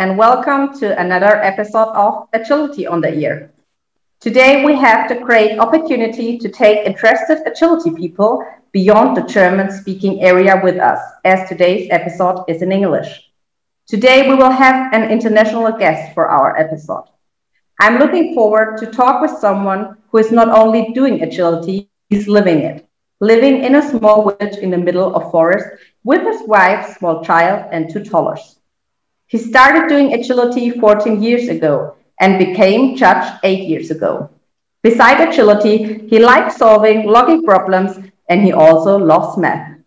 And welcome to another episode of Agility on the Ear. Today, we have the great opportunity to take interested agility people beyond the German speaking area with us, as today's episode is in English. Today, we will have an international guest for our episode. I'm looking forward to talk with someone who is not only doing agility, he's living it. Living in a small village in the middle of forest with his wife, small child, and two tollers. He started doing agility 14 years ago and became judge eight years ago. Beside agility, he likes solving logic problems and he also loves math.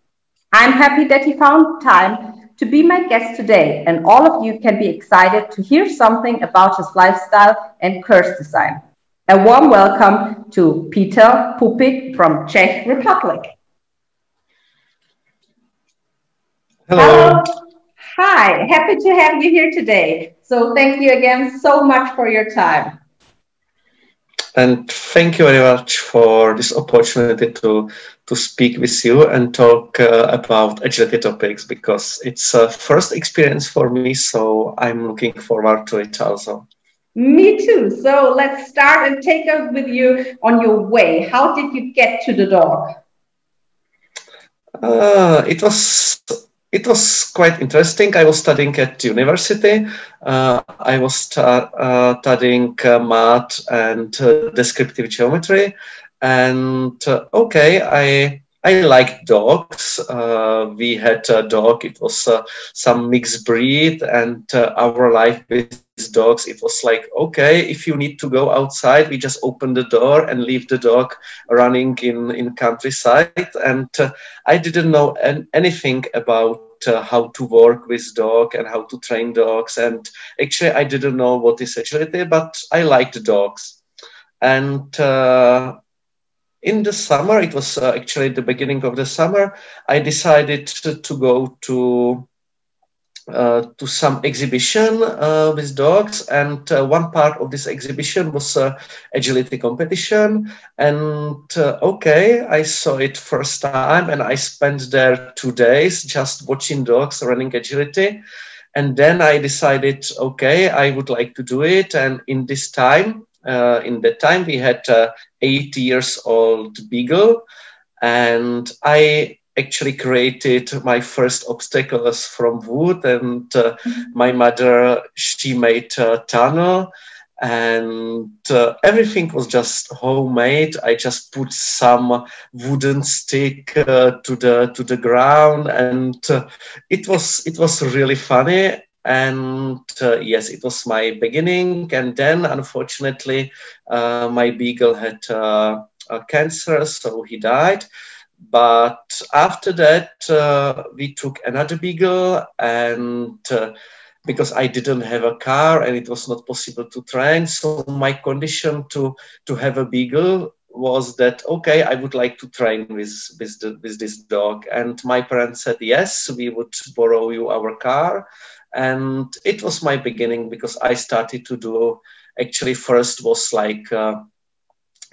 I'm happy that he found time to be my guest today, and all of you can be excited to hear something about his lifestyle and course design. A warm welcome to Peter Pupik from Czech Republic. Hello. Hello. Hi, happy to have you here today. So thank you again so much for your time. And thank you very much for this opportunity to, to speak with you and talk uh, about agility topics because it's a first experience for me. So I'm looking forward to it also. Me too. So let's start and take us with you on your way. How did you get to the dog? Uh, it was it was quite interesting. I was studying at university. Uh, I was uh, studying uh, math and uh, descriptive geometry. And uh, okay, I I like dogs. Uh, we had a dog. It was some mixed breed, and our life with dogs it was like okay if you need to go outside we just open the door and leave the dog running in in countryside. And uh, i didn't know an- anything about uh, how to work with dog and how to train dogs. And actually i didn't know what is agility but i liked dogs. And uh, in the summer it was uh, actually the beginning of the summer i decided to, to go to to some exhibition uh, with dogs and uh, one part of this exhibition was agility competition. And okay i saw it first time and i spent there two days just watching dogs running agility. And then i decided okay i would like to do it. And in this time uh, in that time we had uh, eight years old beagle. And i actually created my first obstacles from wood and uh, mm-hmm. my mother she made a tunnel and uh, everything was just homemade i just put some wooden stick uh, to the to the ground and uh, it was it was really funny and uh, yes it was my beginning and then unfortunately uh, my beagle had cancer so he died but after that, uh, we took another beagle, and uh, because I didn't have a car and it was not possible to train, so my condition to to have a beagle was that okay, I would like to train with with, the, with this dog, and my parents said yes, we would borrow you our car, and it was my beginning because I started to do actually first was like. Uh,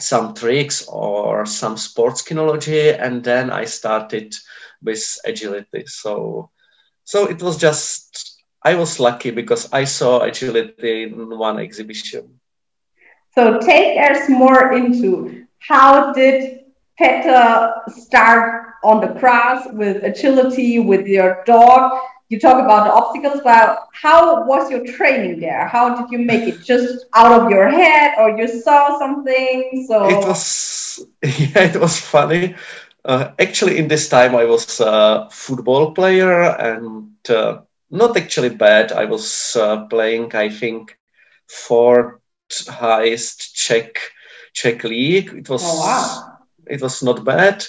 some tricks or some sports kinology and then i started with agility. So so it was just i was lucky because i saw agility in one exhibition. So take us more into how did peter start on the grass with agility with your dog you talk about the obstacles, but how was your training there? How did you make it? Just out of your head, or you saw something? So it was yeah, it was funny. Uh, actually, in this time, I was a football player and uh, not actually bad. I was uh, playing, I think, fourth highest Czech Czech league. It was oh, wow. it was not bad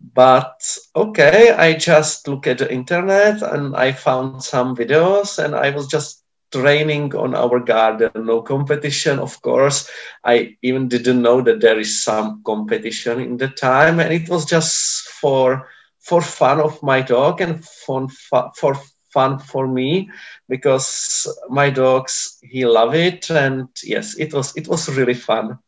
but okay i just look at the internet and i found some videos and i was just training on our garden. No competition of course. I even didn't know that there is some competition in the time. And it was just for for fun of my dog and fun for fun for me because my dogs he love it. And yes it was it was really fun.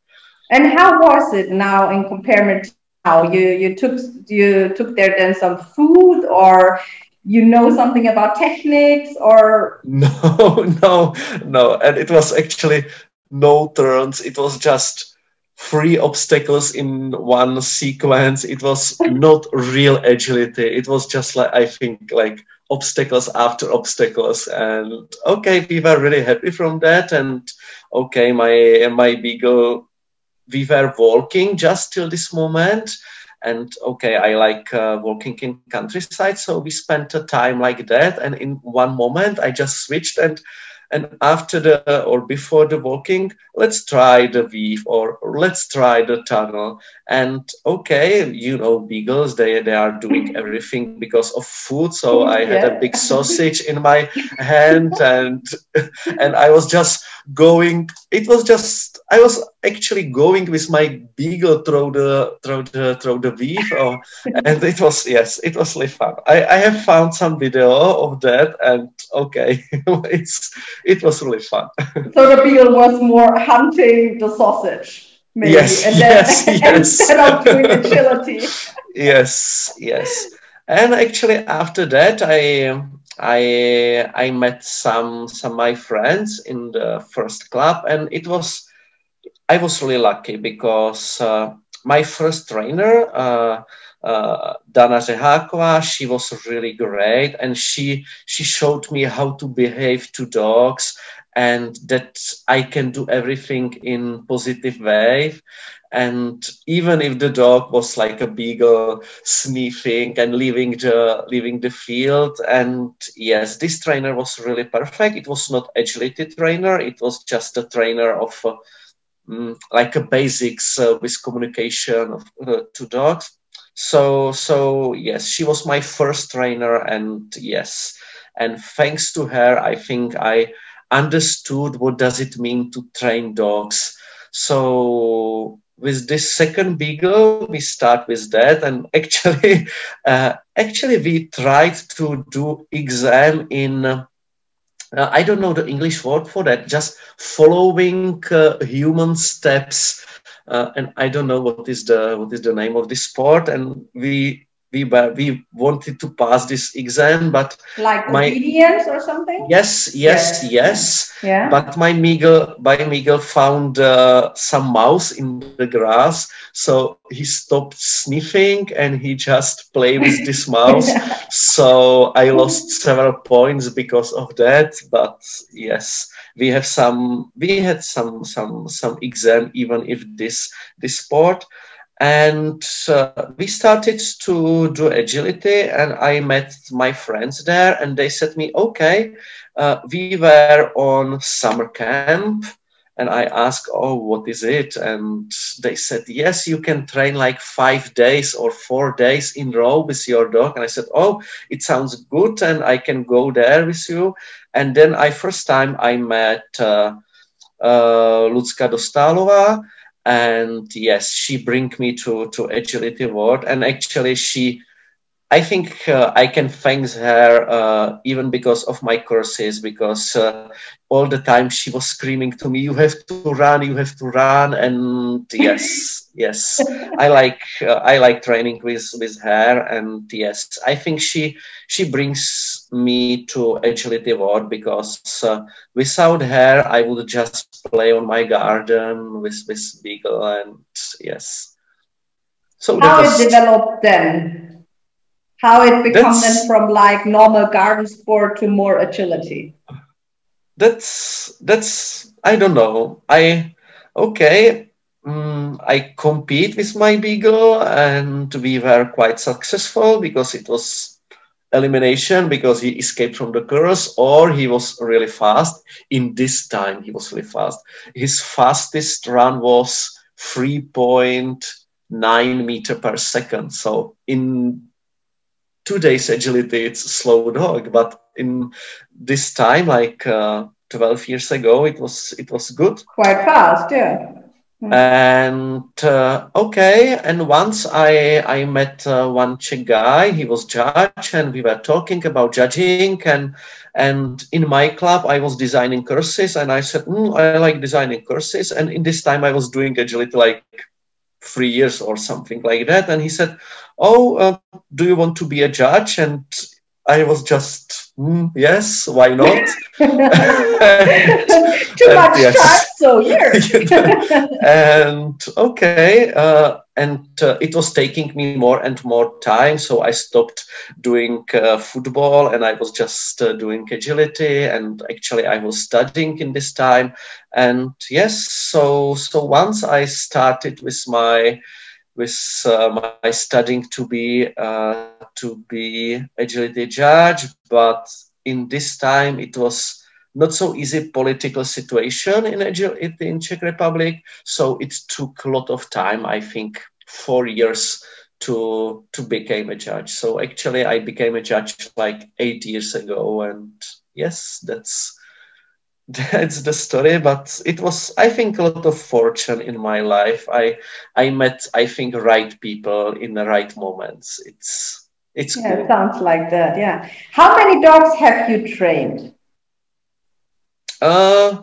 And how was it now in comparison you you took you took there then some food or you know something about techniques or? No no no. And it was actually no turns. It was just three obstacles in one sequence. It was not real agility. It was just like i think like obstacles after obstacles. And okay we were really happy from that. And okay my my beagle we were walking just till this moment. And okay i like uh, walking in countryside so we spent a time like that. And in one moment i just switched and and after the or before the walking let's try the weave or, let's try the tunnel and okay you know beagles they they are doing everything because of food. So i had a big sausage in my hand and and i was just going it was just i was actually going with my beagle through the through the through the weave or, oh, and it was yes it was really fun. I i have found some video of that and okay it's it was really fun. So the beagle was more hunting the sausage maybe yes, and then, yes, yes. instead of doing agility yes yes and actually after that i I I met some some my friends in the first club, and it was I was really lucky because uh, my first trainer, uh, uh, Dana Řeháková, she was really great, and she she showed me how to behave to dogs, and that I can do everything in positive way. And even if the dog was like a beagle sniffing and leaving the leaving the field and yes this trainer was really perfect. It was not agility trainer. It was just a trainer of uh, like a basics uh, with communication of, uh, to dogs. So so yes she was my first trainer and yes. And thanks to her i think i understood what does it mean to train dogs. So with this second beagle we start with that. And actually uh, actually we tried to do exam in uh, i don't know the english word for that just following uh, human steps. Uh, and i don't know what is the what is the name of this sport. And we we we wanted to pass this exam, but like my, obedience or something. Yes, yes, yes. yes. Yeah. But my Miguel, my Miguel found uh, some mouse in the grass, so he stopped sniffing and he just played with this mouse. yeah. So I lost several points because of that. But yes, we have some. We had some some some exam even if this this sport and uh, we started to do agility and i met my friends there and they said me okay uh, we were on summer camp. And i asked oh what is it? And they said yes you can train like five days or four days in row with your dog. And i said oh it sounds good and i can go there with you. And then i first time i met uh, uh, Lucka Dostálova, and yes she bring me to to agility world and actually she I think uh, I can thank her uh, even because of my courses, because uh, all the time she was screaming to me, "You have to run, you have to run!" And yes, yes, I like uh, I like training with with her, and yes, I think she she brings me to agility world because uh, without her I would just play on my garden with with beagle, and yes. So how it developed then? how it becomes then from like normal garden sport to more agility that's that's i don't know i okay um, i compete with my beagle and we were quite successful because it was elimination because he escaped from the curse or he was really fast. In this time he was really fast. His fastest run was 3.9 meter per second. So in two days agility it's slow dog. But in this time like uh, 12 years ago it was it was good. Quite fast yeah mm. and uh, okay and once i i met uh, one czech guy he was judge and we were talking about judging and and in my club i was designing courses and i said mm, i like designing courses and in this time i was doing agility like three years or something like that. And he said, "Oh, uh, do you want to be a judge?" And I was just mm, yes, why not? Too much yes. time, so here. and okay, uh, and uh, it was taking me more and more time, so I stopped doing uh, football, and I was just uh, doing agility, and actually I was studying in this time, and yes, so so once I started with my with uh, my studying to be uh, to be agility judge, but in this time it was not so easy political situation in in Czech Republic. So it took a lot of time. I think four years to to become a judge. So actually, I became a judge like eight years ago, and yes, that's that's the story but it was i think a lot of fortune in my life i i met i think right people in the right moments it's it's yeah cool. it sounds like that yeah. How many dogs have you trained? Uh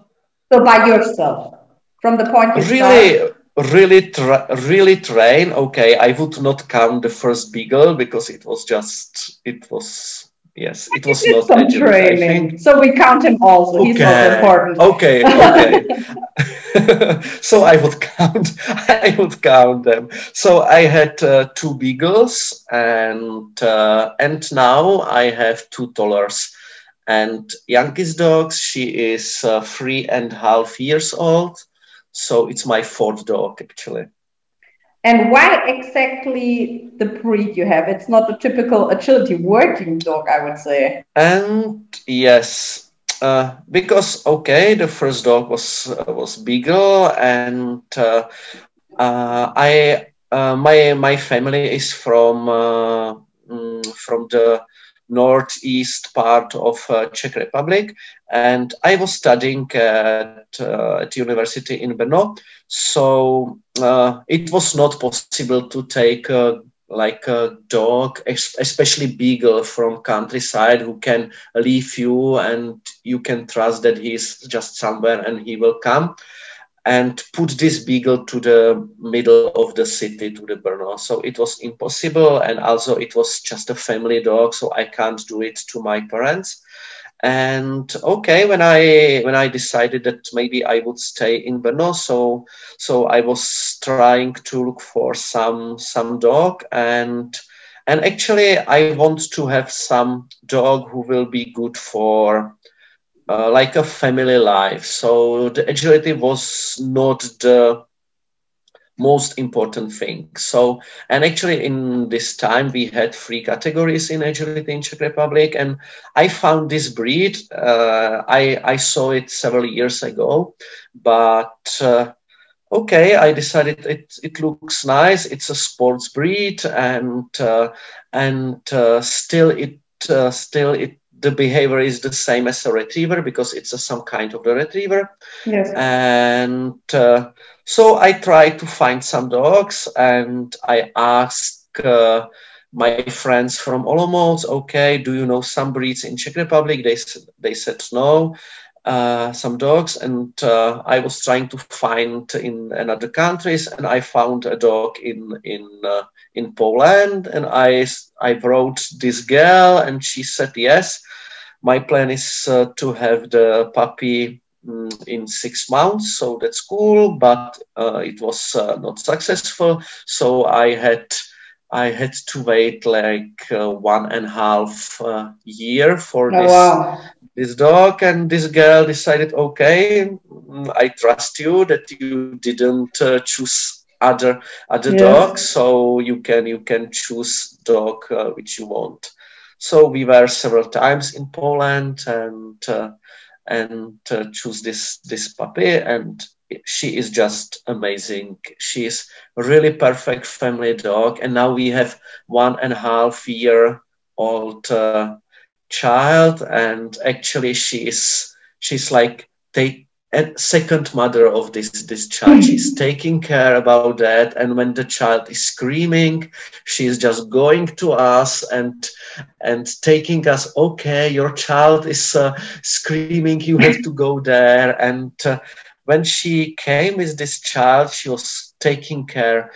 so by yourself from the point you really really tra- really train? Okay i would not count the first beagle because it was just it was Yes, it was not some training. So we count him also. Okay. He's also important. Okay, okay. so I would count. I would count them. So I had uh, two beagles, and uh, and now I have two tollers. And youngest dogs, she is uh, three and a half years old. So it's my fourth dog actually. And why exactly the breed you have? It's not a typical agility working dog, I would say. And yes, uh, because okay, the first dog was uh, was Beagle, and uh, uh I uh, my my family is from uh, mm, from the northeast part of uh, Czech Republic, and I was studying at, uh, at university in Brno. So uh, it was not possible to take like a dog, especially beagle from countryside, who can leave you and you can trust that he's just somewhere and he will come and put this beagle to the middle of the city to the Brno. So it was impossible, and also it was just a family dog, so I can't do it to my parents. And okay, when I when I decided that maybe I would stay in Brno, so so I was trying to look for some some dog and and actually I want to have some dog who will be good for uh, like a family life. So the agility was not the most important thing. So, and actually in this time we had three categories in agility in Czech Republic, and I found this breed. Uh, I I saw it several years ago, but. Uh, okay, I decided it, it looks nice. It's a sports breed, and uh, and uh, still it uh, still it the behavior is the same as a retriever because it's a, some kind of the retriever. Yes. And uh, so I tried to find some dogs and I asked uh, my friends from Olomouc, okay, do you know some breeds in Czech Republic? They, they said no. Uh, some dogs and uh, I was trying to find in other countries and I found a dog in in uh, in Poland and I I wrote this girl and she said yes my plan is uh, to have the puppy um, in six months, so that's cool. But uh, it was not successful, so I had I had to wait like uh, one and a half uh, year for oh, this wow. this dog, and this girl decided, okay, mm, I trust you that you didn't uh, choose other other yes. dogs, so you can you can choose dog which you want. So we were several times in Poland and uh, and uh, choose this this puppy and she is just amazing. She is really perfect family dog. And now we have one and a half year old uh, child. And actually she is she's like take and second mother of this this child. She's taking care about that. And when the child is screaming she's just going to us and and taking us okay your child is uh, screaming. You have to go there. And uh, when she came with this child she was taking care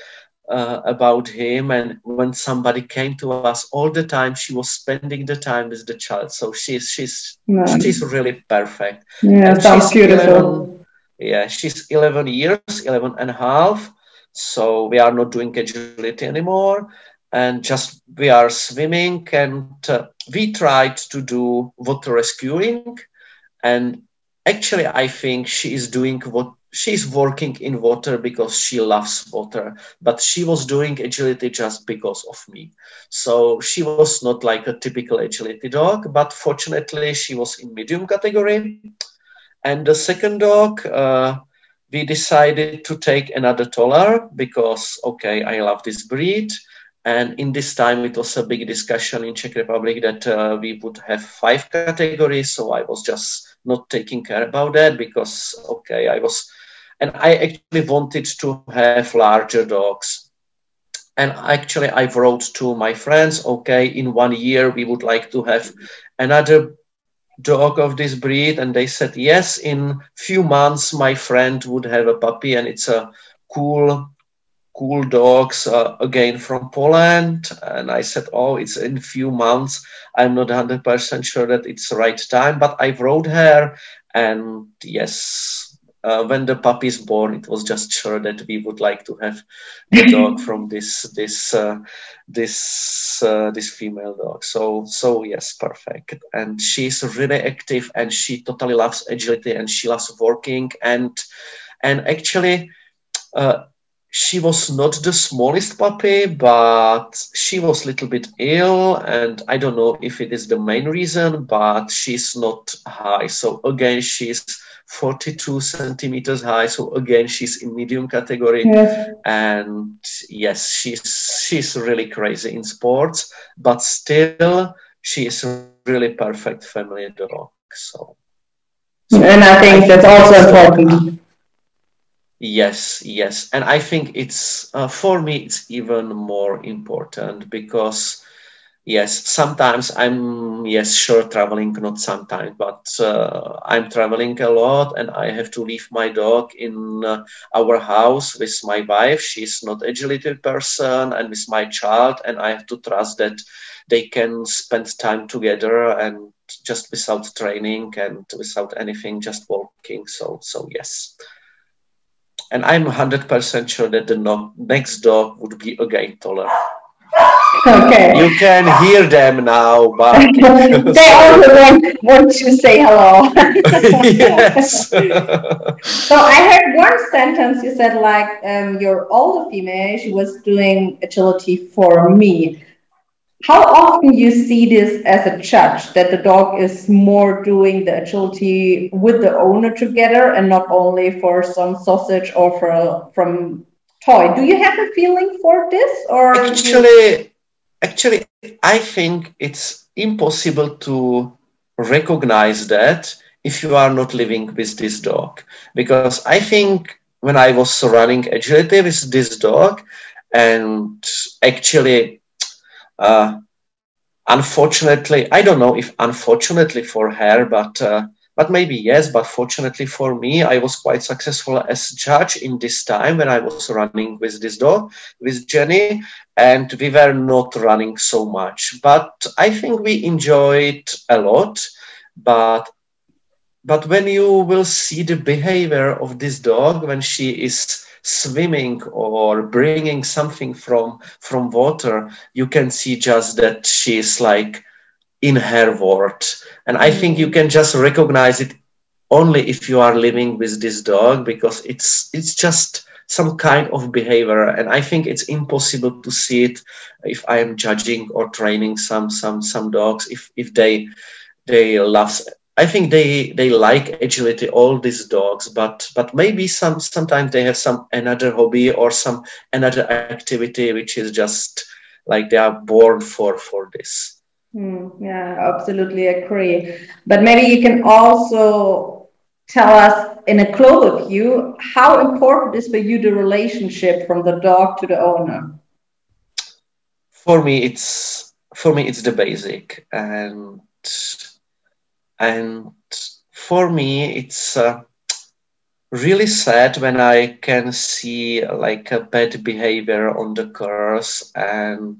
uh, about him. And when somebody came to us all the time, she was spending the time with the child. So she's she's she's really perfect. Yeah, and sounds beautiful. 11, yeah, she's 11 years, 11 and a half. So we are not doing agility anymore and just we are swimming and uh, we tried to do water rescuing and actually i think she is doing what she's working in water because she loves water but she was doing agility just because of me. So she was not like a typical agility dog but fortunately she was in medium category. And the second dog uh, we decided to take another toller because okay i love this breed. And in this time, it was a big discussion in Czech Republic that uh, we would have five categories. So I was just not taking care about that because, okay, I was, and I actually wanted to have larger dogs. And actually, I wrote to my friends, okay, in one year, we would like to have another dog of this breed. And they said, yes, in few months, my friend would have a puppy and it's a cool cool dogs uh, again from Poland. And I said, oh, it's in a few months. I'm not 100% sure that it's the right time, but I wrote her. And yes, uh, when the puppy is born, it was just sure that we would like to have the dog from this this uh, this uh, this female dog. So so yes, perfect. And she's really active, and she totally loves agility, and she loves working, and and actually. She was not the smallest puppy, but she was a little bit ill, and I don't know if it is the main reason, but she's not high. So again, she's 42 centimeters high. So again, she's in medium category, yes. and yes, she's she's really crazy in sports, but still, she is a really perfect family dog. So, so and I think that's also important Yes, yes, and I think it's uh, for me it's even more important because yes, sometimes I'm yes sure traveling, not sometimes, but uh, I'm traveling a lot, and I have to leave my dog in uh, our house with my wife. She's not agility person, and with my child, and I have to trust that they can spend time together and just without training and without anything, just walking. So so yes and I'm 100% sure that the no- next dog would be again toller. Okay. You can hear them now, but they also want, want to say hello. yes. so I heard one sentence you said like um, your older female, she was doing agility for me how often you see this as a judge that the dog is more doing the agility with the owner together and not only for some sausage or for from toy? Do you have a feeling for this or actually actually i think it's impossible to recognize that if you are not living with this dog. Because i think when i was running agility with this dog and actually uh, unfortunately, I don't know if unfortunately for her, but uh, but maybe yes. But fortunately for me, I was quite successful as judge in this time when I was running with this dog, with Jenny, and we were not running so much. But I think we enjoyed a lot. But but when you will see the behavior of this dog when she is swimming or bringing something from from water you can see just that she's like in her world and i think you mm. can just recognize it only if you are living with this dog because it's it's just some kind of behavior. And i think it's impossible to see it if i am judging or training some some some dogs if if they they love I think they they like agility, all these dogs, but but maybe some sometimes they have some another hobby or some another activity which is just like they are born for for this. Mm, yeah, absolutely agree. But maybe you can also tell us in a global view how important is for you the relationship from the dog to the owner. For me, it's for me it's the basic and and for me it's uh, really sad when I can see like a bad behavior on the course and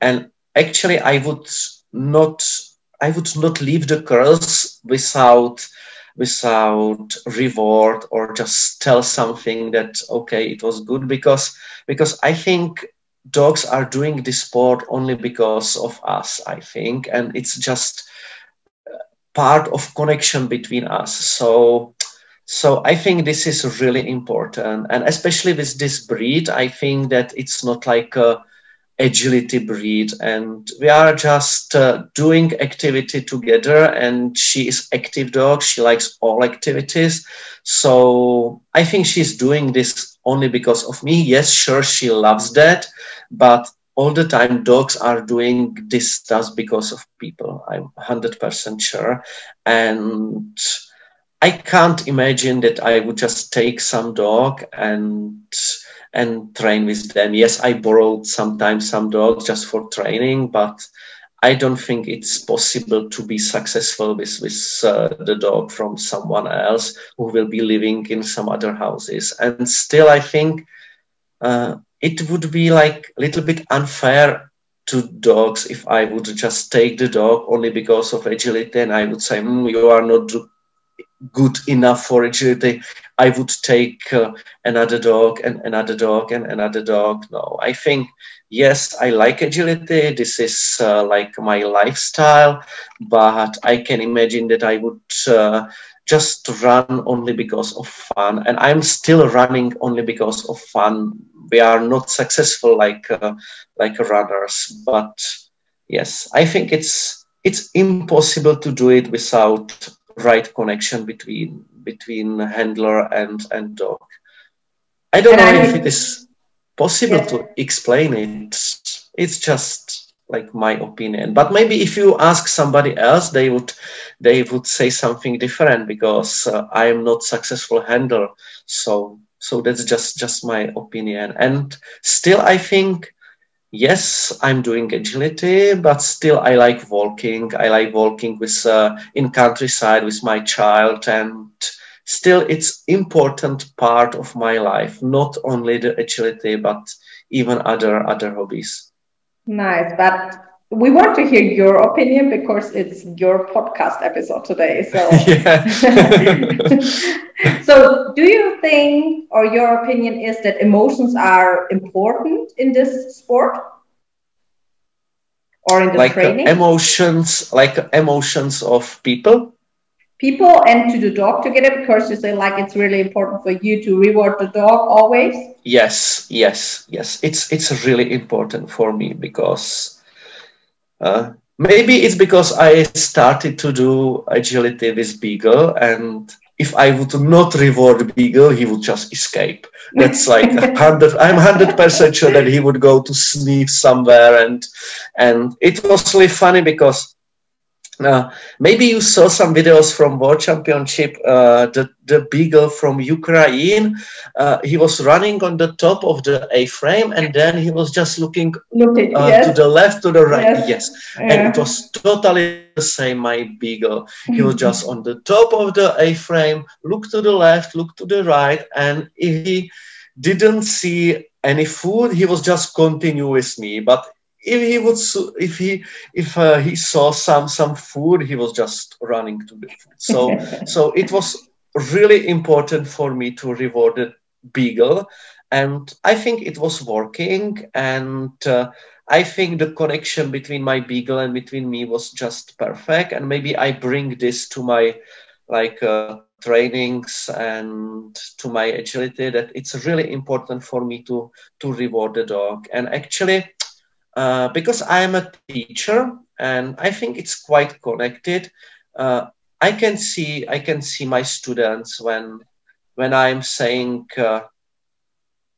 and actually I would not I would not leave the course without without reward or just tell something that okay it was good because because I think dogs are doing this sport only because of us I think. And it's just part of connection between us. So so i think this is really important. And especially with this breed i think that it's not like a agility breed. And we are just uh, doing activity together. And she is active dog. She likes all activities. So i think she's doing this only because of me. Yes sure she loves that. But all the time dogs are doing this stuff because of people. I'm 100% sure. And i can't imagine that i would just take some dog and and train with them. Yes i borrowed sometimes some dogs just for training but i don't think it's possible to be successful with with uh, the dog from someone else who will be living in some other houses. And still i think uh, it would be like a little bit unfair to dogs if I would just take the dog only because of agility and I would say, mm, you are not good enough for agility. I would take uh, another dog and another dog and another dog. No, I think, yes, I like agility. This is uh, like my lifestyle, but I can imagine that I would uh, just run only because of fun. And I'm still running only because of fun we are not successful like uh, like runners but yes i think it's it's impossible to do it without right connection between between handler and and dog. I don't and know I, if it is possible yeah. to explain it. It's just like my opinion. But maybe if you ask somebody else they would they would say something different because uh, i am not successful handler. So so that's just just my opinion. And still i think yes i'm doing agility but still i like walking. I like walking with uh, in countryside with my child and still it's important part of my life not only the agility but even other other hobbies. Nice. But we want to hear your opinion because it's your podcast episode today. So, so do you think, or your opinion is that emotions are important in this sport? Or in the like uh, training? emotions, like uh, emotions of people? People and to the dog together because you say like it's really important for you to reward the dog always. Yes, yes, yes. It's it's really important for me because uh, maybe it's because I started to do agility with Beagle, and if I would not reward Beagle, he would just escape. That's like hundred. I'm hundred percent sure that he would go to sniff somewhere, and and it was really funny because uh, maybe you saw some videos from World Championship. Uh, the the beagle from Ukraine, uh, he was running on the top of the A-frame, and then he was just looking Looking, uh, yes. to the left, to the right. Yes, yes. Yeah. and it was totally the same. My beagle, he was just on the top of the A-frame, look to the left, look to the right, and he didn't see any food. He was just continue with me, but if he would if he if uh, he saw some some food he was just running to the food. So so it was really important for me to reward the beagle. And i think it was working. And uh, i think the connection between my beagle and between me was just perfect. And maybe i bring this to my like uh, trainings and to my agility that it's really important for me to to reward the dog. And actually uh, because I am a teacher and I think it's quite connected. Uh, I can see I can see my students when when I'm saying uh,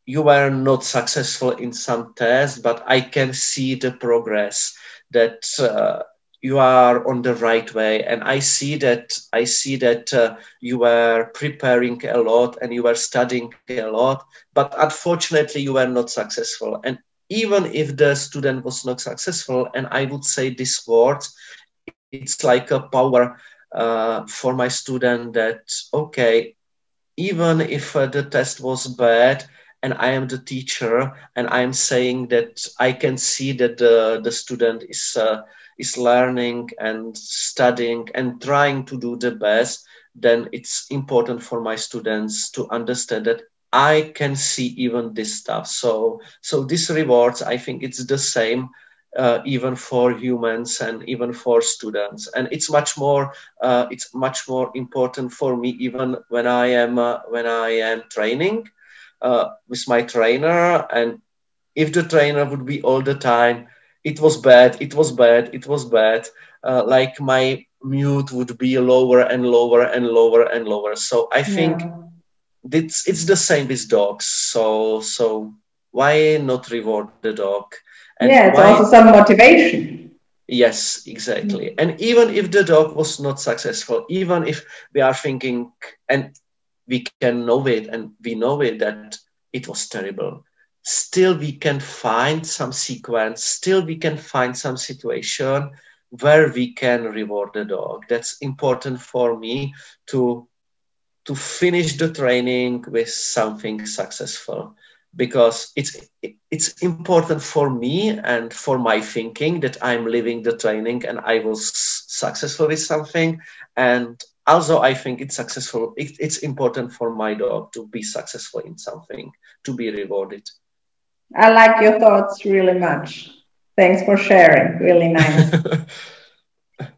you were not successful in some test, but I can see the progress that uh, you are on the right way, and I see that I see that uh, you were preparing a lot and you were studying a lot, but unfortunately you were not successful. And even if the student was not successful, and I would say this word, it's like a power uh, for my student that, okay, even if uh, the test was bad and I am the teacher and I am saying that I can see that the, the student is, uh, is learning and studying and trying to do the best, then it's important for my students to understand that I can see even this stuff. So, so these rewards, I think it's the same uh, even for humans and even for students and it's much more uh, it's much more important for me even when i am uh, when i am training uh, with my trainer and if the trainer would be all the time it was bad it was bad it was bad uh, like my mute would be lower and lower and lower and lower so i think yeah. It's it's the same with dogs so so why not reward the dog and yeah, it's why, also some motivation. Yes, exactly. Mm. And even if the dog was not successful, even if we are thinking, and we can know it, and we know it that it was terrible, still we can find some sequence, still we can find some situation where we can reward the dog. That's important for me to to finish the training with something successful because it's it's important for me and for my thinking that I'm living the training and I was successful with something. And also I think it's successful it, it's important for my dog to be successful in something to be rewarded. I like your thoughts really much. Thanks for sharing. Really nice.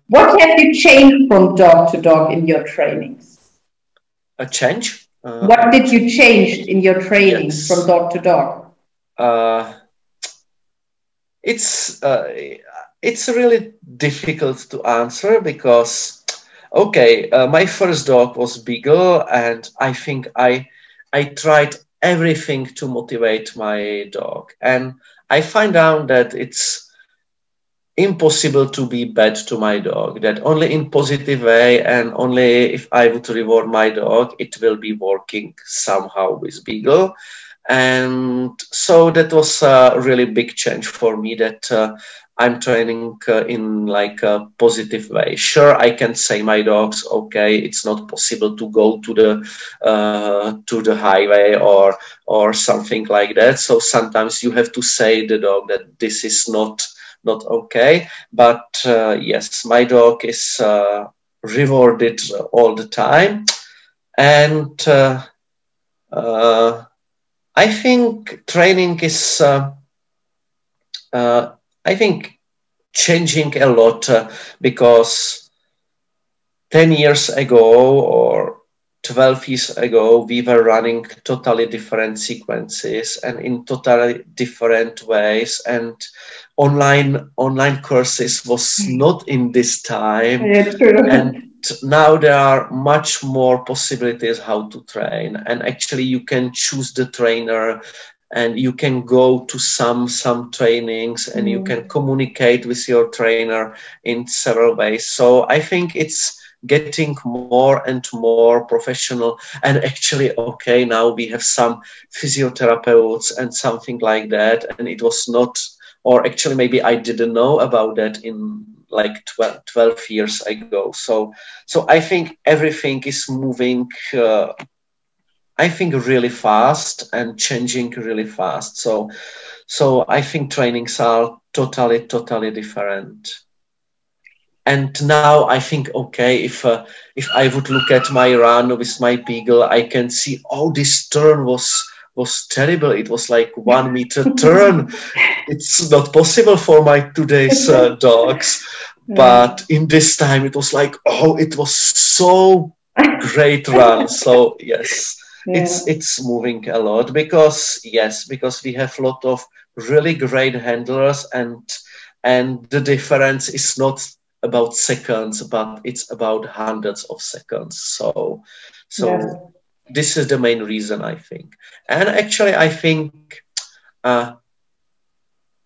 What have you changed from dog to dog in your trainings a change uh, what did you change in your training yes. from dog to dog? Uh, it's uh, it's really difficult to answer because okay, uh, my first dog was Beagle, and I think I I tried everything to motivate my dog, and I find out that it's impossible to be bad to my dog. That only in positive way and only if i would reward my dog it will be working somehow with beagle. And so that was a really big change for me that uh, i'm training uh, in like a positive way. Sure i can say my dogs okay it's not possible to go to the uh, to the highway or or something like that. So sometimes you have to say the dog that this is not not okay. But uh, yes, my dog is uh, rewarded all the time. And uh, uh I think training is, uh, I think, changing a lot because 10 years ago or 12 years ago, we were running totally different sequences and in totally different ways. And online online courses was not in this time. Yeah. And now there are much more possibilities how to train. And actually, you can choose the trainer and you can go to some some trainings and mm. you hmm. can communicate with your trainer in several ways so i think it's getting more and more professional and actually okay now we have some physiotherapists and something like that and it was not or actually maybe i didn't know about that in like 12, 12 years ago. So so i think everything is moving uh, i think really fast and changing really fast. So so i think trainings are totally totally different. And now I think, okay, if uh, if I would look at my run with my beagle, I can see, oh, this turn was was terrible. It was like one meter turn. it's not possible for my today's uh, dogs. But in this time, it was like, oh, it was so great run. So yes, yeah. it's it's moving a lot because yes, because we have a lot of really great handlers and and the difference is not about seconds, but it's about hundreds of seconds. So, so yeah. This is the main reason I think. And actually, I think uh,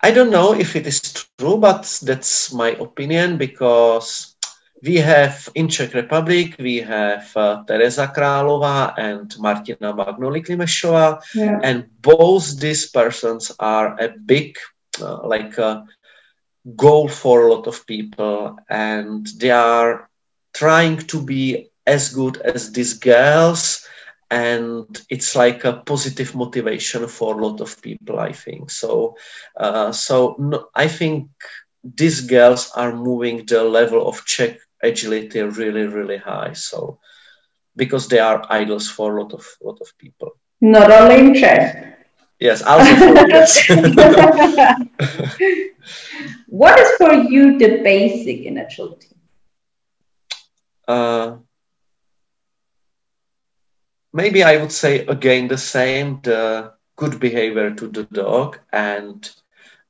I don't know if it is true, but that's my opinion because we have in Czech Republic we have uh, Teresa Králova and Martina Magnoli Klimešová, yeah. and both these persons are a big uh, like uh, goal for a lot of people and they are trying to be as good as these girls and it's like a positive motivation for a lot of people i think. So uh, so no, i think these girls are moving the level of czech agility really really high so because they are idols for a lot of lot of people. Not only in czech. Yes also what is for you the basic in agility uh, maybe I would say again the same the good behavior to the dog and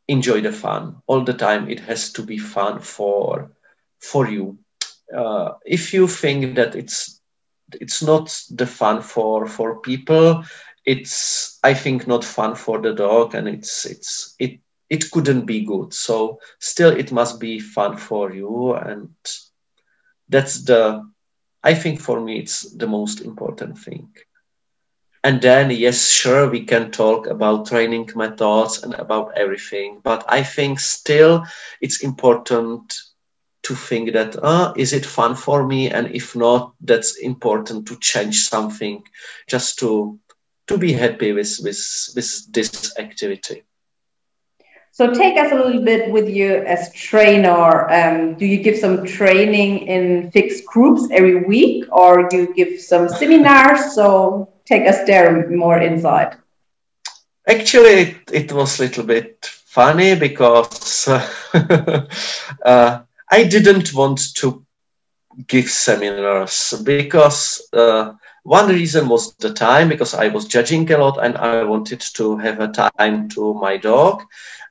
enjoy the fun. All the time it has to be fun for for you. Uh, if you think that it's it's not the fun for for people it's i think not fun for the dog and it's it's it it couldn't be good. So still it must be fun for you and that's the I think for me it's the most important thing. And then, yes, sure, we can talk about training methods and about everything, but I think still it's important to think that uh, is it fun for me and if not that's important to change something just to to be happy with with, with this activity so take us a little bit with you as trainer. Um, do you give some training in fixed groups every week, or do you give some seminars? So take us there more inside. Actually, it, was a little bit funny because uh, I didn't want to give seminars because uh, one reason was the time because I was judging a lot and I wanted to have a time to my dog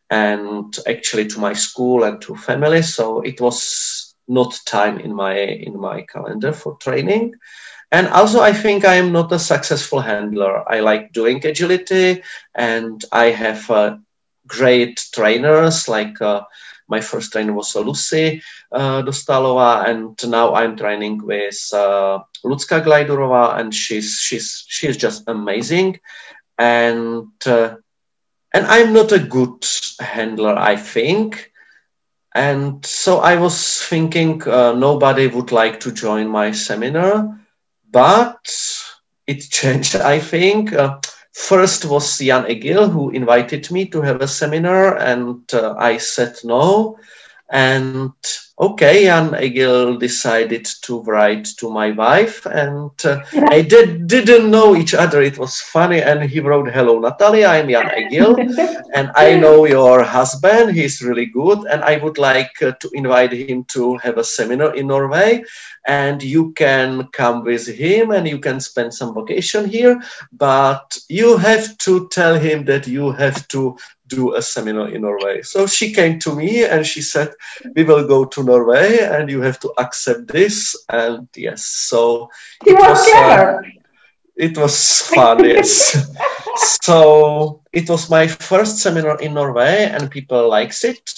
and actually to my school and to family. So it was not time in my in my calendar for training. And also, I think I am not a successful handler. I like doing agility, and I have uh, great trainers. Like uh, my first trainer was uh, Lucy uh, Dostalova, and now I'm training with uh, Lucka Glajdurova, and she's she's she's just amazing. And uh, and I'm not a good handler, I think. And so I was thinking uh, nobody would like to join my seminar, but it changed, I think. Uh, first was Jan Egil who invited me to have a seminar, and uh, I said no. And okay, Jan Egil decided to write to my wife, and uh, I did, didn't know each other. It was funny, and he wrote, "Hello, Natalia. I'm Jan Egil, and I know your husband. He's really good, and I would like uh, to invite him to have a seminar in Norway, and you can come with him, and you can spend some vacation here. But you have to tell him that you have to do a seminar in Norway. So she came to me and she said, We will go to Norway and you have to accept this. And yes, so it was, uh, it was fun, yes. so it was my first seminar in Norway and people likes it.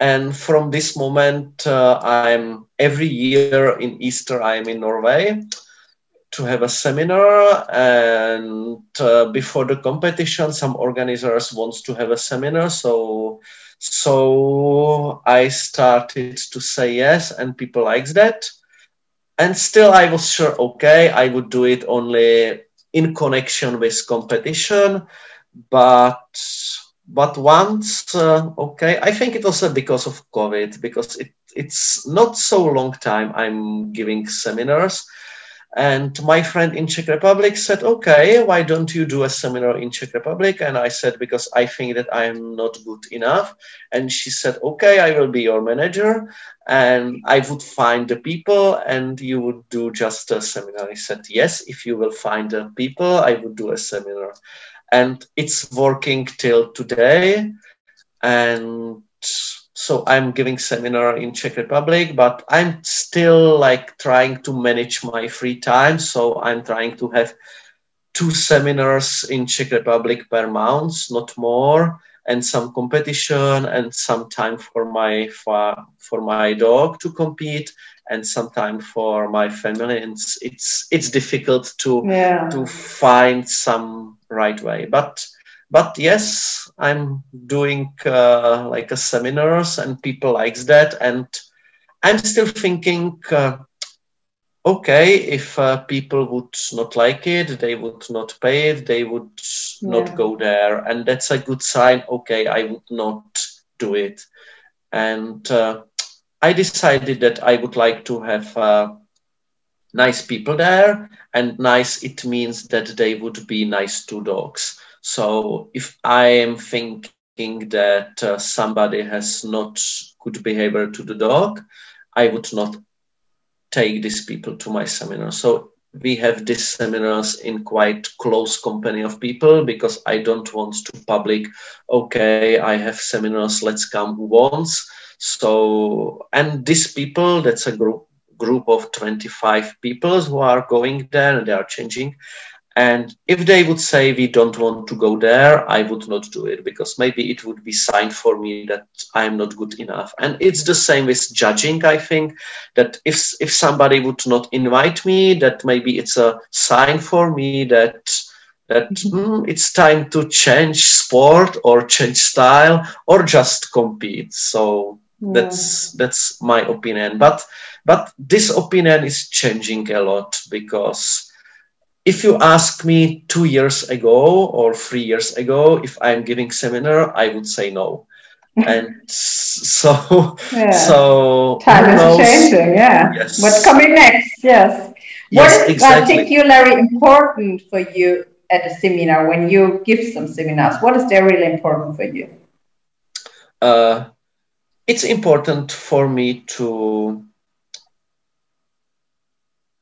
And from this moment, uh, I'm every year in Easter, I'm in Norway to have a seminar and uh, before the competition some organizers wants to have a seminar. So so i started to say yes and people likes that. And still i was sure okay i would do it only in connection with competition. But but once uh, okay i think it was because of covid because it, it's not so long time i'm giving seminars and my friend in Czech Republic said, okay, why don't you do a seminar in Czech Republic? And I said, because I think that I am not good enough. And she said, okay, I will be your manager and I would find the people and you would do just a seminar. I said, yes, if you will find the people, I would do a seminar. And it's working till today. And so i'm giving seminar in czech republic but i'm still like trying to manage my free time. So i'm trying to have two seminars in czech republic per month not more and some competition and some time for my for, for my dog to compete and some time for my family. And it's it's, it's difficult to yeah. to find some right way. But but yes i'm doing uh, like a seminars and people likes that and i'm still thinking uh, okay, if uh, people would not like it, they would not pay it, they would yeah. not go there. And that's a good sign. Okay, I would not do it. And uh, I decided that I would like to have uh, nice people there. And nice, it means that they would be nice to dogs. So if I am thinking that uh, somebody has not good behavior to the dog, I would not take these people to my seminar. So we have these seminars in quite close company of people because I don't want to public, okay, I have seminars, let's come who wants. So, and these people, that's a group group of 25 people who are going there and they are changing. And if they would say we don't want to go there, I would not do it because maybe it would be sign for me that I'm not good enough. And it's the same with judging. I think that if if somebody would not invite me, that maybe it's a sign for me that that mm, it's time to change sport or change style or just compete. So yeah. that's that's my opinion. But but this opinion is changing a lot because if you ask me two years ago or three years ago if I'm giving seminar, I would say no. and so yeah. so time is knows? changing yeah yes. what's coming next yes, yes what is exactly. particularly important for you at a seminar when you give some seminars what is there really important for you uh, it's important for me to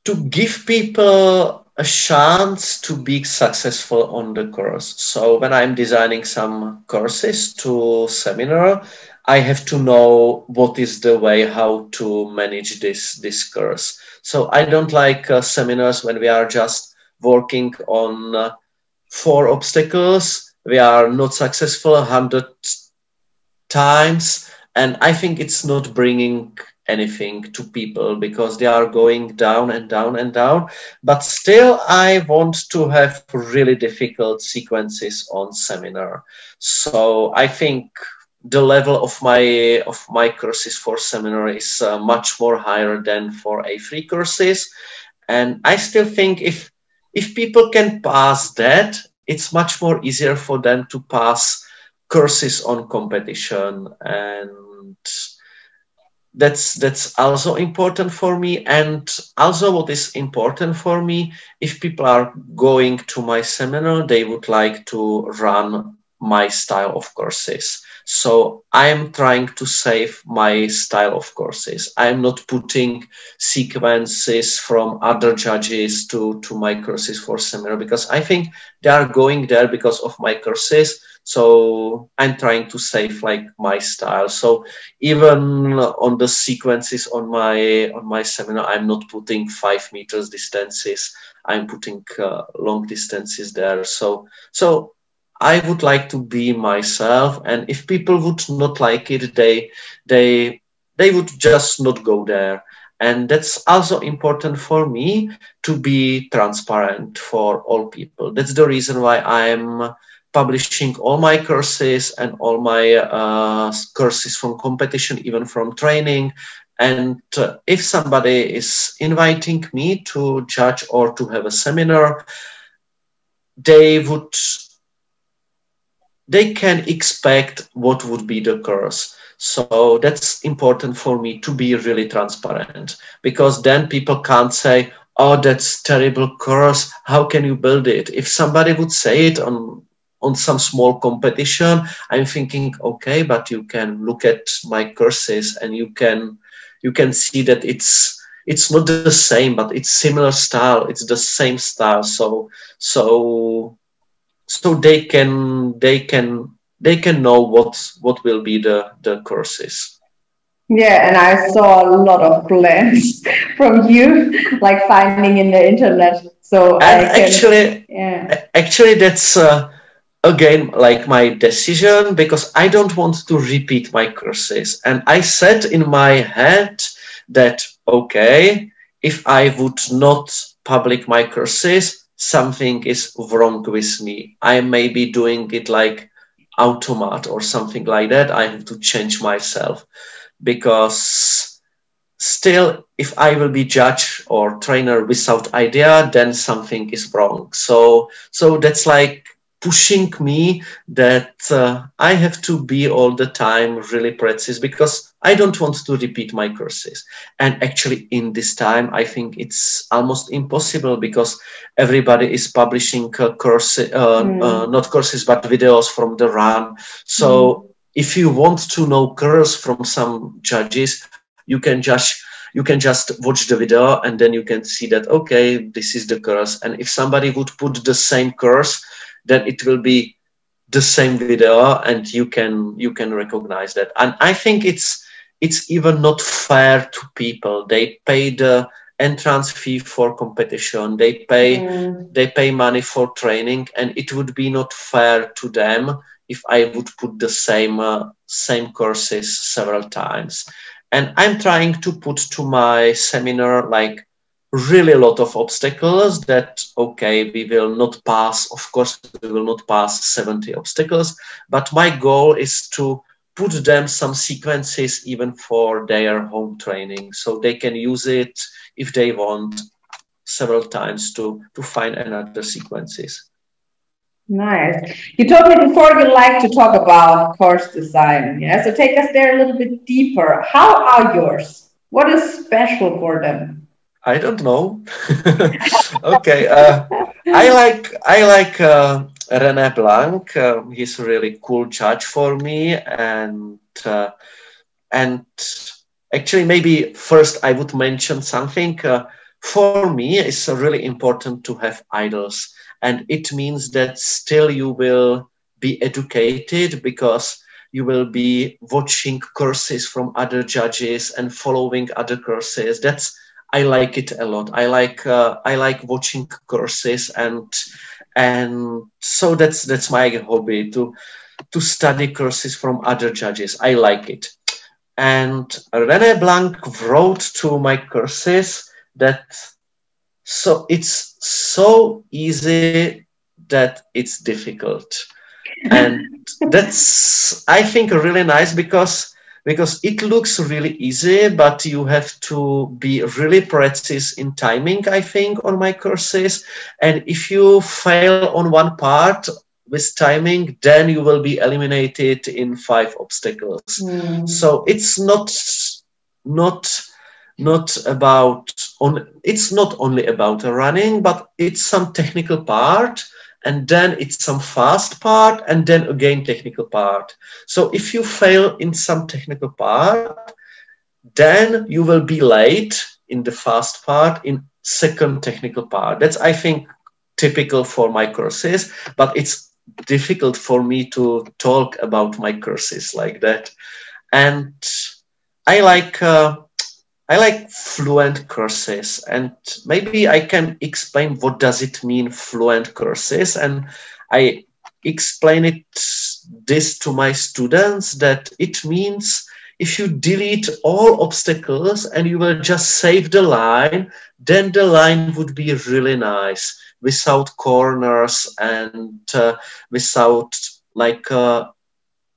to give people a chance to be successful on the course. So when I'm designing some courses to seminar, I have to know what is the way how to manage this this course. So I don't like uh, seminars when we are just working on uh, four obstacles. We are not successful hundred times, and I think it's not bringing anything to people because they are going down and down and down. But still, I want to have really difficult sequences on seminar. So I think the level of my of my courses for seminar is uh, much more higher than for A3 courses. And I still think if if people can pass that, it's much more easier for them to pass courses on competition and that's that's also important for me. And also what is important for me if people are going to my seminar they would like to run my style of courses so i'm trying to save my style of courses. I'm not putting sequences from other judges to to my courses for seminar because i think they are going there because of my courses. So i'm trying to save like my style. So even on the sequences on my on my seminar i'm not putting five meters distances. I'm putting uh, long distances there. So so i would like to be myself and if people would not like it they they they would just not go there and that's also important for me to be transparent for all people that's the reason why i'm publishing all my courses and all my uh, courses from competition, even from training. And uh, if somebody is inviting me to judge or to have a seminar, they would they can expect what would be the course. So that's important for me to be really transparent because then people can't say, oh, that's terrible course. How can you build it? If somebody would say it on on some small competition i'm thinking okay but you can look at my courses and you can you can see that it's it's not the same but it's similar style it's the same style so so so they can they can they can know what what will be the the courses yeah and i saw a lot of plans from you like finding in the internet so and can, actually yeah. actually that's uh, again like my decision because I don't want to repeat my courses. And I said in my head that, okay, if I would not public my courses, something is wrong with me. I may be doing it like automat or something like that. I have to change myself because still if i will be judge or trainer without idea then something is wrong so so that's like pushing me that uh, I have to be all the time really precise because I don't want to repeat my courses. And actually, in this time, I think it's almost impossible because everybody is publishing uh, courses, uh, mm. uh, not courses, but videos from the run. So mm. if you want to know curls from some judges, you can just you can just watch the video and then you can see that okay this is the course and if somebody would put the same course then it will be the same video and you can you can recognize that. And i think it's it's even not fair to people. They pay the entrance fee for competition. They pay mm. they pay money for training and it would be not fair to them if i would put the same uh, same courses several times. And i'm trying to put to my seminar like really a lot of obstacles that okay we will not pass of course we will not pass 70 obstacles but my goal is to put them some sequences even for their home training so they can use it if they want several times to to find another sequences. Nice. You told me before you like to talk about course design yeah? So take us there a little bit deeper. How are yours? What is special for them I don't know. okay, uh, I like I like uh, René Blanc. Uh, he's a really cool judge for me, and uh, and actually maybe first I would mention something. Uh, for me, it's really important to have idols, and it means that still you will be educated because you will be watching courses from other judges and following other courses. That's I like it a lot. I like uh, I like watching courses and and so that's that's my hobby to to study courses from other judges. I like it. And René Blanc wrote to my courses that so it's so easy that it's difficult. And that's I think really nice because because it looks really easy, but you have to be really precise in timing, I think, on my courses. And if you fail on one part with timing, then you will be eliminated in five obstacles. Mm. So it's not not not about on it's not only about running but it's some technical part and then it's some fast part and then again technical part. So if you fail in some technical part then you will be late in the fast part in second technical part. That's i think typical for my courses but it's difficult for me to talk about my courses like that. And i like uh, I like fluent courses and maybe I can explain what does it mean fluent courses and I explain it this to my students that it means if you delete all obstacles and you will just save the line then the line would be really nice without corners and uh, without like uh,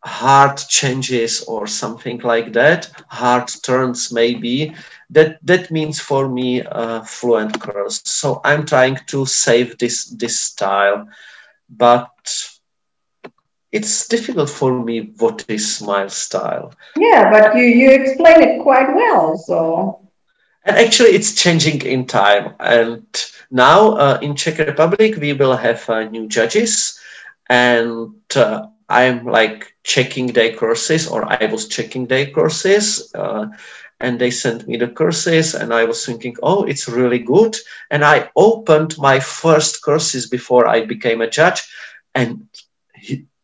hard changes or something like that, hard turns maybe, that that means for me uh, fluent curls. So I'm trying to save this this style, but it's difficult for me what is my style. Yeah, but you you explain it quite well, so. And actually, it's changing in time. And now uh, in Czech Republic, we will have uh, new judges, and uh, I'm like checking their courses, or I was checking their courses, uh, and they sent me the courses, and I was thinking, oh, it's really good. And I opened my first courses before I became a judge, and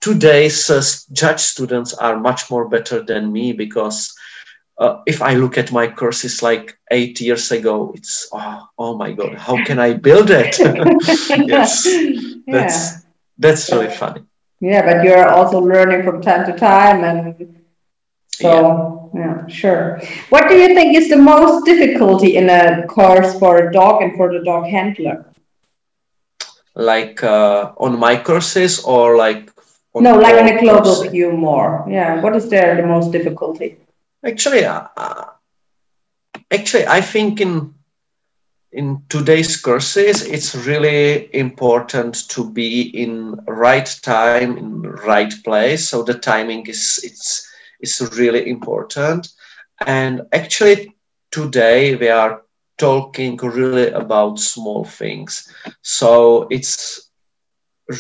today's uh, judge students are much more better than me because uh, if I look at my courses like eight years ago, it's oh, oh my god, how can I build it? yes, that's that's really funny. Yeah, but you're also learning from time to time, and so yeah. yeah, sure. What do you think is the most difficulty in a course for a dog and for the dog handler? Like uh, on my courses, or like no, like in a global course? view more. Yeah, what is there the most difficulty? Actually, uh, actually, I think in in today's courses, it's really important to be in right time, in right place. So the timing is it's is really important. And actually, today we are talking really about small things. So it's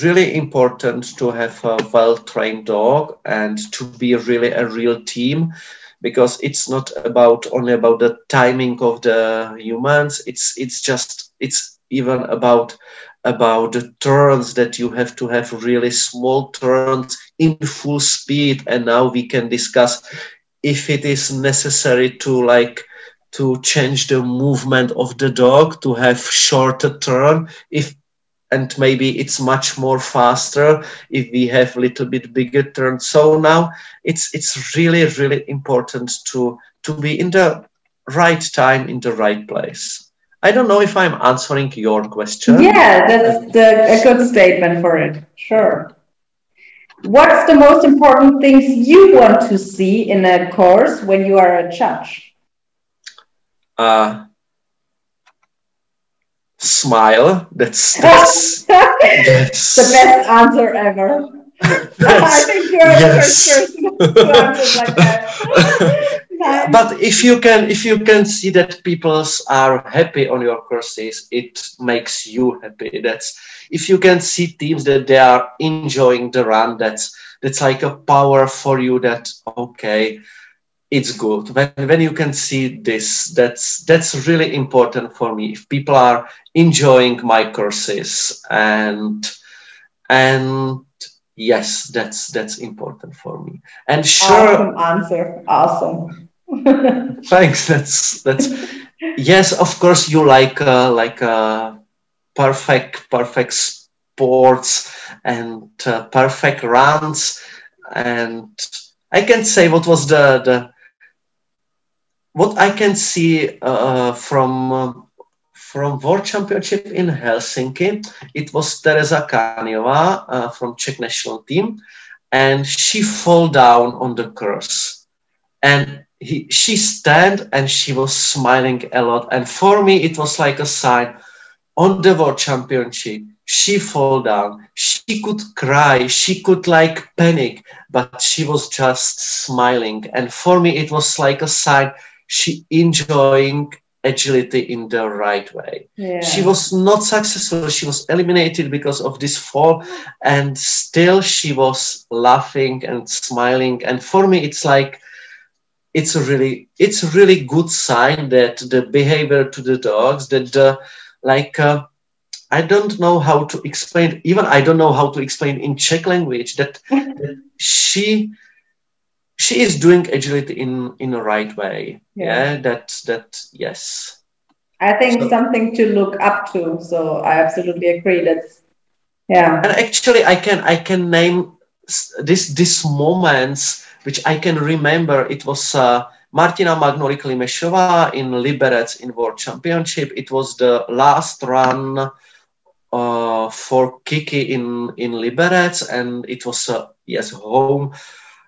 really important to have a well trained dog and to be really a real team because it's not about only about the timing of the humans. It's it's just it's even about about the turns that you have to have really small turns in full speed. And now we can discuss if it is necessary to like to change the movement of the dog to have shorter turn if and maybe it's much more faster if we have a little bit bigger turn. So now it's it's really really important to to be in the right time in the right place. I don't know if i'm answering your question. Yeah that's the, a good statement for it sure. What's the most important things you want to see in a course when you are a judge? Uh, smile. That's that's, that's the best answer ever. I think you're yes. the first person like that. but if you can if you can see that people are happy on your courses it makes you happy that's if you can see teams that they are enjoying the run that's that's like a power for you that okay it's good. When, when you can see this that's that's really important for me. If people are enjoying my courses and and yes that's that's important for me. And sure awesome answer. Awesome. Thanks. That's that's yes of course you like uh, like uh, perfect perfect sports and uh, perfect runs. And i can't say what was the the what I can see uh, from uh, from World Championship in Helsinki, it was Teresa Kaniova uh, from Czech national team, and she fell down on the course, and he, she stand and she was smiling a lot, and for me it was like a sign on the World Championship. She fall down. She could cry. She could like panic, but she was just smiling. And for me, it was like a sign she enjoying agility in the right way. Yeah. She was not successful. She was eliminated because of this fall, and still she was laughing and smiling. And for me, it's like it's a really it's a really good sign that the behavior to the dogs that the like. Uh, I don't know how to explain. Even I don't know how to explain in Czech language that, that she she is doing agility in in the right way. Yeah, yeah that that yes. I think so, something to look up to so i absolutely agree that's yeah. And actually i can i can name this this moments which i can remember. It was uh, Martina Magnoli Klimešová in Liberec in World Championship. It was the last run uh, for Kiki in in Liberec, and it was a yes home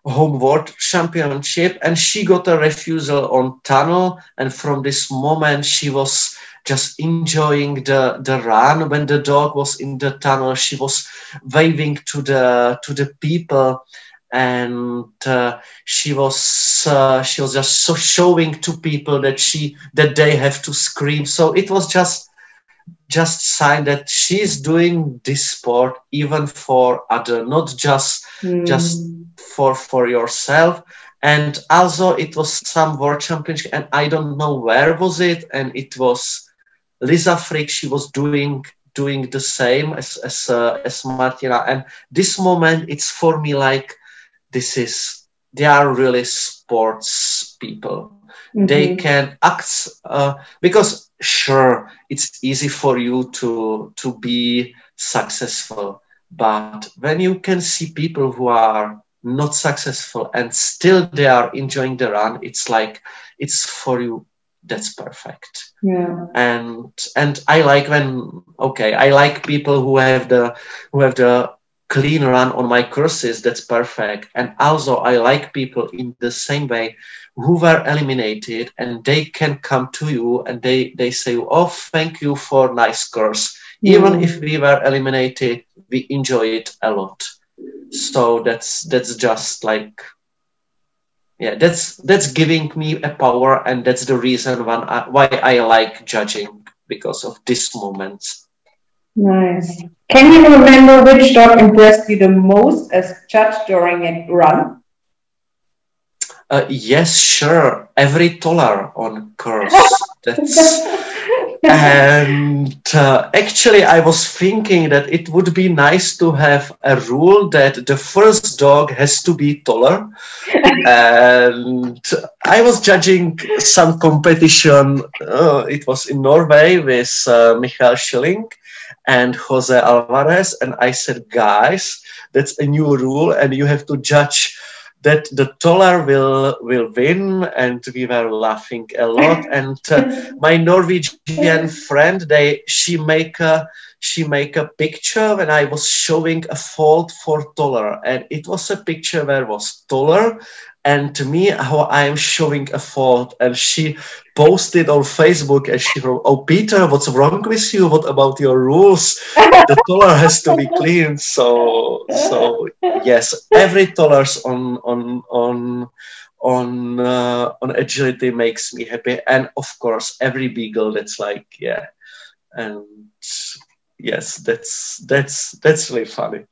home world championship and she got a refusal on tunnel and from this moment she was just enjoying the the run when the dog was in the tunnel she was waving to the to the people and uh, she was uh, she was just so showing to people that she that they have to scream so it was just just sign that she's doing this sport even for other not just mm. just for for yourself. And also it was some world championship and i don't know where was it. And it was lisa frick she was doing doing the same as as, uh, as martina. And this moment it's for me like this is they are really sports people. Mm-hmm. they can act uh, because sure it's easy for you to to be successful. But when you can see people who are not successful and still they are enjoying the run it's like it's for you that's perfect yeah and and i like when okay i like people who have the who have the clean run on my courses that's perfect and also i like people in the same way who were eliminated and they can come to you and they, they say, oh, thank you for nice course. Mm. Even if we were eliminated, we enjoy it a lot. So that's that's just like yeah that's that's giving me a power and that's the reason why I, why I like judging because of these moments nice. Can you remember which dog impressed you the most as judge during a run? Uh, yes sure. Every toller on course that's and uh, actually, I was thinking that it would be nice to have a rule that the first dog has to be toller. and I was judging some competition. Uh, it was in Norway with uh, Michael Schilling and Jose Alvarez. And I said, guys, that's a new rule, and you have to judge that the toller will will win and we were laughing a lot. And uh, my norwegian friend they she make a she make a picture when i was showing a fault for toller. And it was a picture where was toller and to me how i'm showing a fault and she posted on facebook and she wrote oh peter what's wrong with you? What about your rules? The toller has to be clean. So so yes every tollers on on on on uh, on agility makes me happy. And of course every beagle that's like yeah. And yes that's that's that's really funny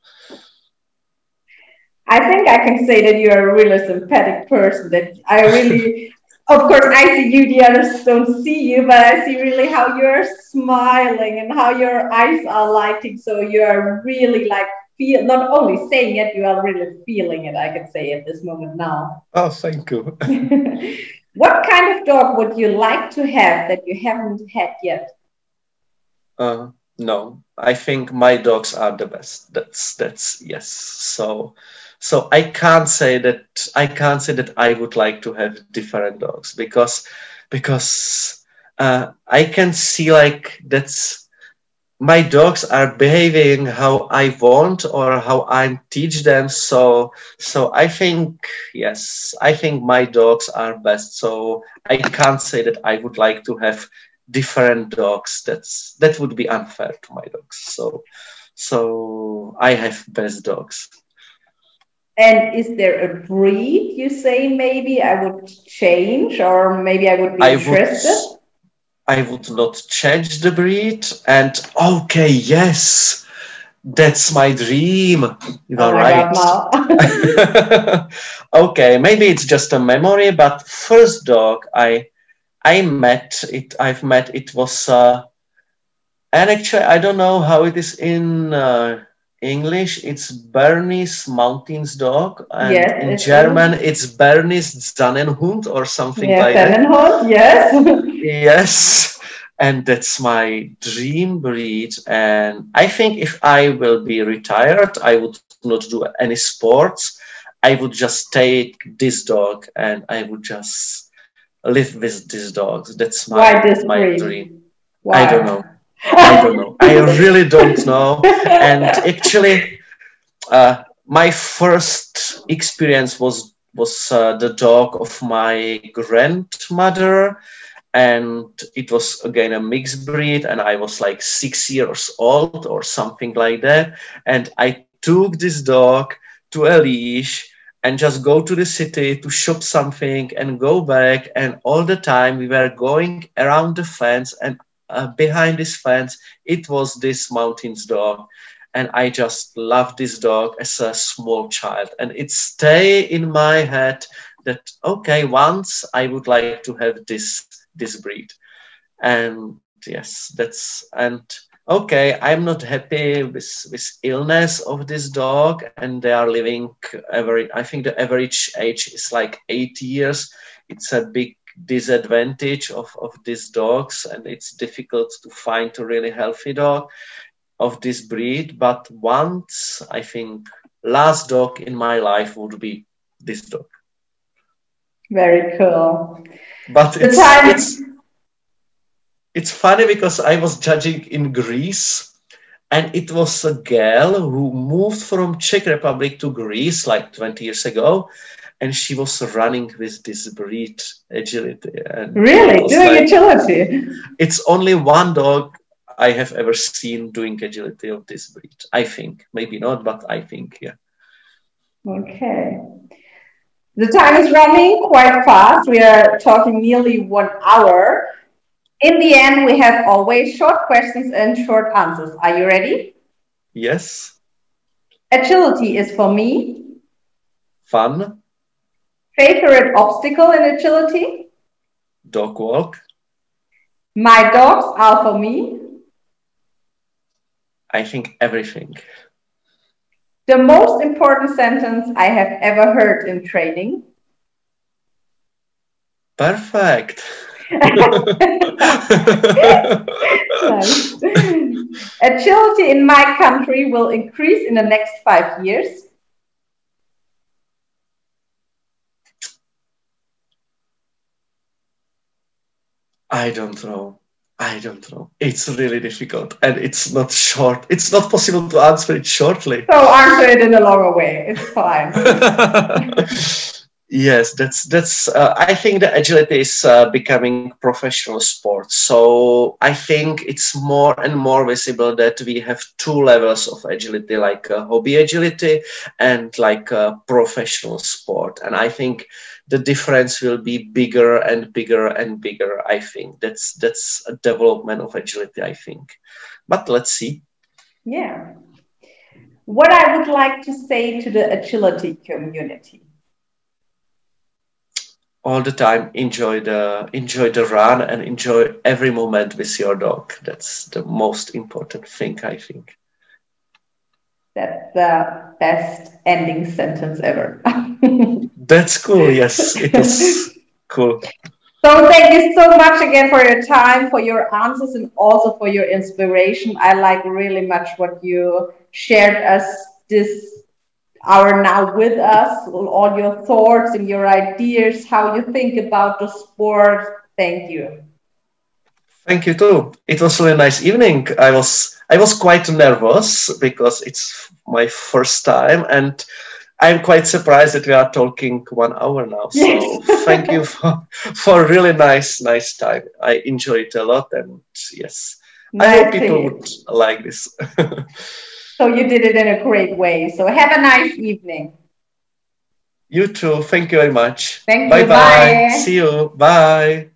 I think I can say that you are a really sympathetic person. That I really, of course, I see you. The others don't see you, but I see really how you're smiling and how your eyes are lighting. So you are really like feel not only saying it, you are really feeling it. I can say at this moment now. Oh, thank you. what kind of dog would you like to have that you haven't had yet? Uh, no, I think my dogs are the best. That's that's yes. So so i can't say that i can't say that i would like to have different dogs because because uh, i can see like that's my dogs are behaving how i want or how i teach them. So so i think yes i think my dogs are best. So i can't say that i would like to have different dogs. That's that would be unfair to my dogs. So so i have best dogs and is there a breed you say maybe I would change or maybe I would be I interested? Would, I would not change the breed. And okay, yes, that's my dream. You are oh right. okay, maybe it's just a memory, but first dog I I met it. I've met it was, uh, and actually I don't know how it is in. Uh, English, it's Bernese Mountains dog, and yes, in German, is. it's Bernese Sennenhund or something yes, like Sennenhund, yes. yes, and that's my dream breed. And I think if I will be retired, I would not do any sports. I would just take this dog and I would just live with this dog. That's my, my dream. Why? I don't know. I don't know. I really don't know. And actually, uh, my first experience was was uh, the dog of my grandmother, and it was again a mixed breed, and I was like six years old or something like that, and I took this dog to a leash and just go to the city to shop something and go back and all the time we were going around the fence and uh, behind this fence, it was this mountains dog. And I just loved this dog as a small child. And it stay in my head that, okay, once I would like to have this, this breed. And yes, that's, and okay, I'm not happy with, with illness of this dog. And they are living every, I think the average age is like eight years. It's a big disadvantage of, of these dogs and it's difficult to find a really healthy dog of this breed. But once i think last dog in my life would be this dog. Very cool. But it's, time- it's it's funny because i was judging in greece and it was a girl who moved from czech republic to greece like 20 years ago and she was running with this breed agility. And really, doing like, agility. It's only one dog I have ever seen doing agility of this breed. I think, maybe not, but I think, yeah. Okay. The time is running quite fast. We are talking nearly one hour. In the end, we have always short questions and short answers. Are you ready? Yes. Agility is for me. Fun. Favorite obstacle in agility? Dog walk. My dogs are for me. I think everything. The most important sentence I have ever heard in training. Perfect. Agility in my country will increase in the next five years. I don't know. I don't know. It's really difficult and it's not short. It's not possible to answer it shortly. So answer it in a longer way. It's fine. Yes, that's that's. Uh, I think the agility is uh, becoming professional sport. So I think it's more and more visible that we have two levels of agility, like uh, hobby agility and like a professional sport. And I think the difference will be bigger and bigger and bigger. I think that's that's a development of agility. I think, but let's see. Yeah. What I would like to say to the agility community all the time enjoy the enjoy the run and enjoy every moment with your dog. That's the most important thing i think. That's the best ending sentence ever. That's cool yes it is cool. So thank you so much again for your time for your answers and also for your inspiration. I like really much what you shared us this are now with us, all your thoughts and your ideas, how you think about the sport. Thank you. Thank you too. It was a really nice evening. I was I was quite nervous because it's my first time and I'm quite surprised that we are talking one hour now. So yes. thank you for, for a really nice, nice time. I enjoyed it a lot and yes. Nice I hope people would like this. So you did it in a great way. So have a nice evening. You too. Thank you very much. Thank bye you. Bye bye. See you. Bye.